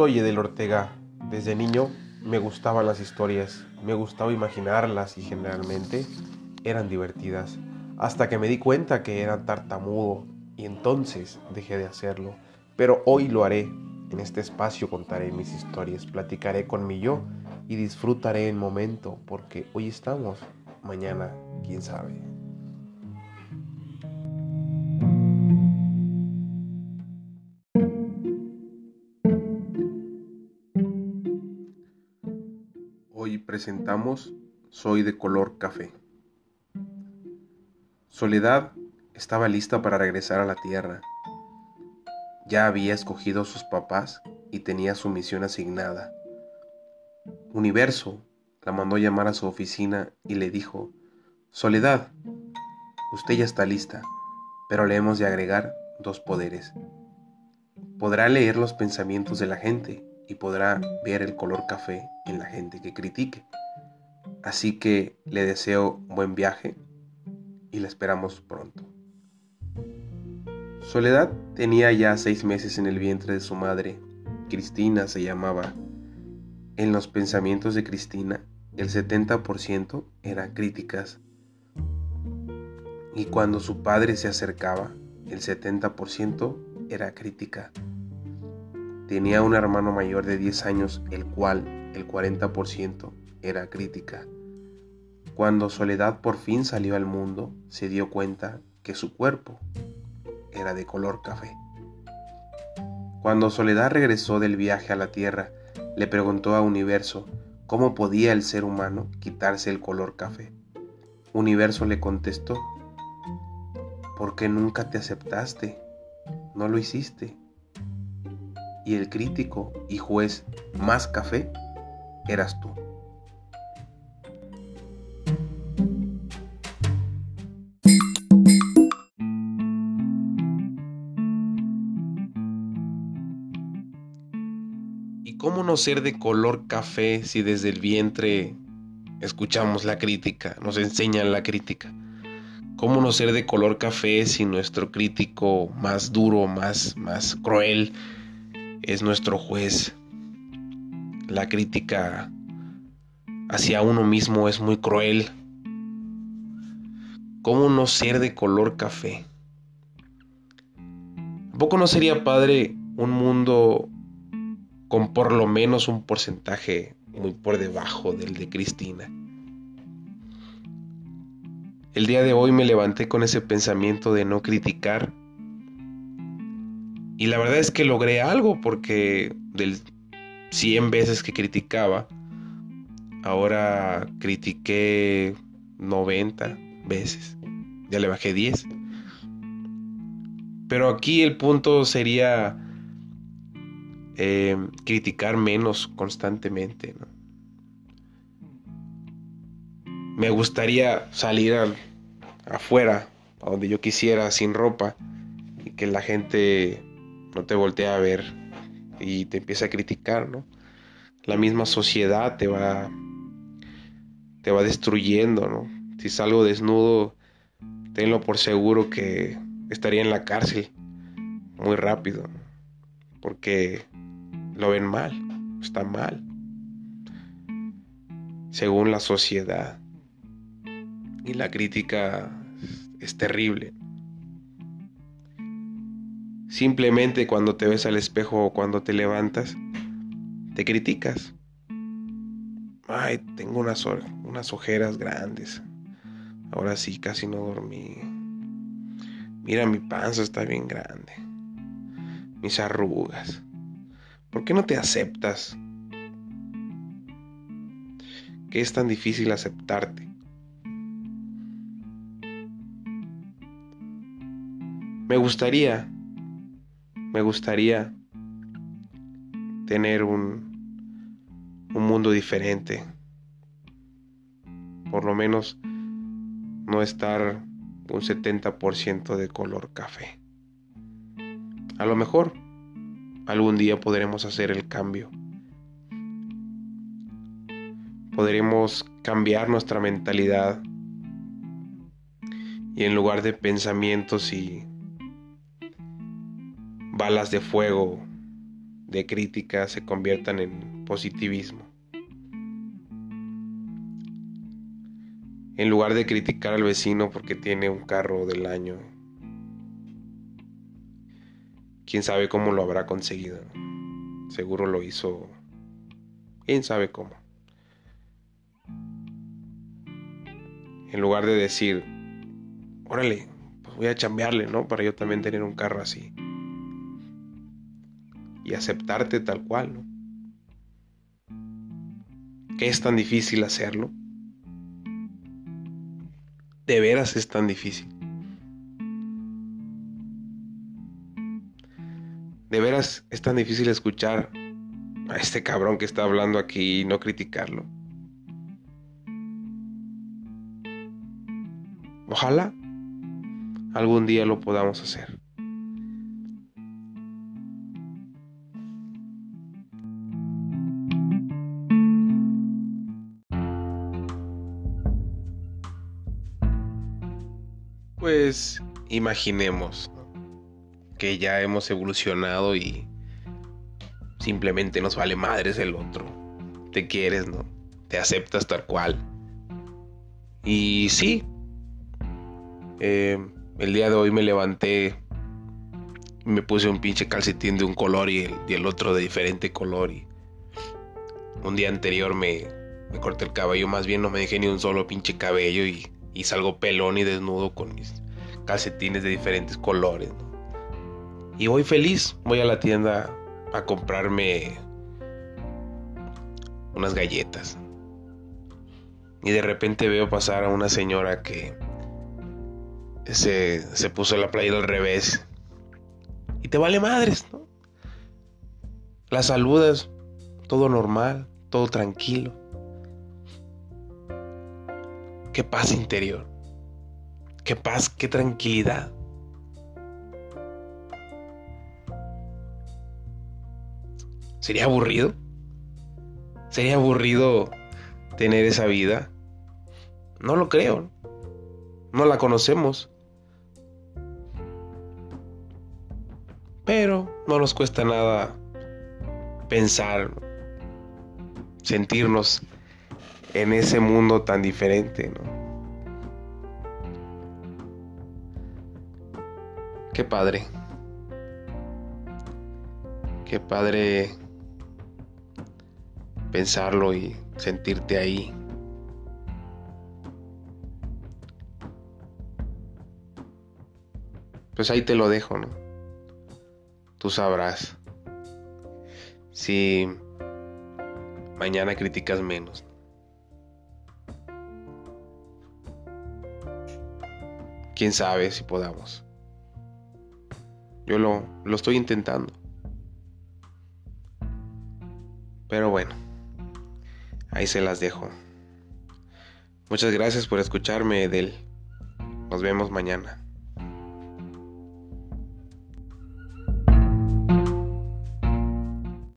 Soy Edel Ortega. Desde niño me gustaban las historias, me gustaba imaginarlas y generalmente eran divertidas. Hasta que me di cuenta que era tartamudo y entonces dejé de hacerlo. Pero hoy lo haré. En este espacio contaré mis historias, platicaré con mi yo y disfrutaré el momento porque hoy estamos, mañana quién sabe. Hoy presentamos Soy de color café. Soledad estaba lista para regresar a la tierra. Ya había escogido a sus papás y tenía su misión asignada. Universo la mandó llamar a su oficina y le dijo, Soledad, usted ya está lista, pero le hemos de agregar dos poderes. Podrá leer los pensamientos de la gente y podrá ver el color café en la gente que critique. Así que le deseo buen viaje y la esperamos pronto. Soledad tenía ya seis meses en el vientre de su madre. Cristina se llamaba. En los pensamientos de Cristina, el 70% eran críticas. Y cuando su padre se acercaba, el 70% era crítica. Tenía un hermano mayor de 10 años, el cual el 40% era crítica. Cuando Soledad por fin salió al mundo, se dio cuenta que su cuerpo era de color café. Cuando Soledad regresó del viaje a la Tierra, le preguntó a Universo cómo podía el ser humano quitarse el color café. Universo le contestó, ¿por qué nunca te aceptaste? No lo hiciste y el crítico y juez más café eras tú. ¿Y cómo no ser de color café si desde el vientre escuchamos la crítica, nos enseñan la crítica? ¿Cómo no ser de color café si nuestro crítico más duro, más, más cruel, es nuestro juez. La crítica hacia uno mismo es muy cruel. ¿Cómo no ser de color café? ¿A poco no sería padre un mundo con por lo menos un porcentaje muy por debajo del de Cristina? El día de hoy me levanté con ese pensamiento de no criticar y la verdad es que logré algo porque del 100 veces que criticaba, ahora critiqué 90 veces. Ya le bajé 10. Pero aquí el punto sería eh, criticar menos constantemente. Me gustaría salir afuera, a donde yo quisiera, sin ropa, y que la gente no te voltea a ver y te empieza a criticar, ¿no? La misma sociedad te va te va destruyendo, ¿no? Si salgo desnudo, tenlo por seguro que estaría en la cárcel muy rápido, porque lo ven mal, está mal, según la sociedad. Y la crítica es terrible. Simplemente cuando te ves al espejo o cuando te levantas, te criticas. Ay, tengo unas, unas ojeras grandes. Ahora sí, casi no dormí. Mira, mi panza está bien grande. Mis arrugas. ¿Por qué no te aceptas? ¿Qué es tan difícil aceptarte? Me gustaría me gustaría tener un, un mundo diferente. Por lo menos no estar un 70% de color café. A lo mejor algún día podremos hacer el cambio. Podremos cambiar nuestra mentalidad y en lugar de pensamientos y balas de fuego de crítica se conviertan en positivismo. En lugar de criticar al vecino porque tiene un carro del año, quién sabe cómo lo habrá conseguido. Seguro lo hizo, quién sabe cómo. En lugar de decir, órale, pues voy a chambearle, ¿no? Para yo también tener un carro así. Y aceptarte tal cual, ¿no? ¿Qué es tan difícil hacerlo? De veras es tan difícil. De veras es tan difícil escuchar a este cabrón que está hablando aquí y no criticarlo. Ojalá algún día lo podamos hacer. Pues imaginemos que ya hemos evolucionado y simplemente nos vale madres el otro. Te quieres, ¿no? Te aceptas tal cual. Y sí, eh, el día de hoy me levanté me puse un pinche calcetín de un color y el, otro de diferente color. Y un día anterior me, corté el cabello, más bien no me dejé ni un solo pinche cabello y, salgo pelón y desnudo con mis calcetines de diferentes colores. Y voy feliz, voy a la tienda a comprarme unas galletas. Y de repente veo pasar a una señora que se, se puso la playera al revés. Y te vale madres, ¿no? La saludas, todo normal, todo tranquilo. Qué paz interior. Qué paz, qué tranquilidad. ¿Sería aburrido? ¿Sería aburrido tener esa vida? No lo creo. No la conocemos. Pero no nos cuesta nada pensar, sentirnos en ese mundo tan diferente, Qué padre. Qué padre pensarlo y sentirte ahí. Pues ahí te lo dejo, ¿no? Tú sabrás si mañana criticas menos. Quién sabe si podamos. Yo lo, lo estoy intentando. Pero bueno, ahí se las dejo. Muchas gracias por escucharme, Edel. Nos vemos mañana.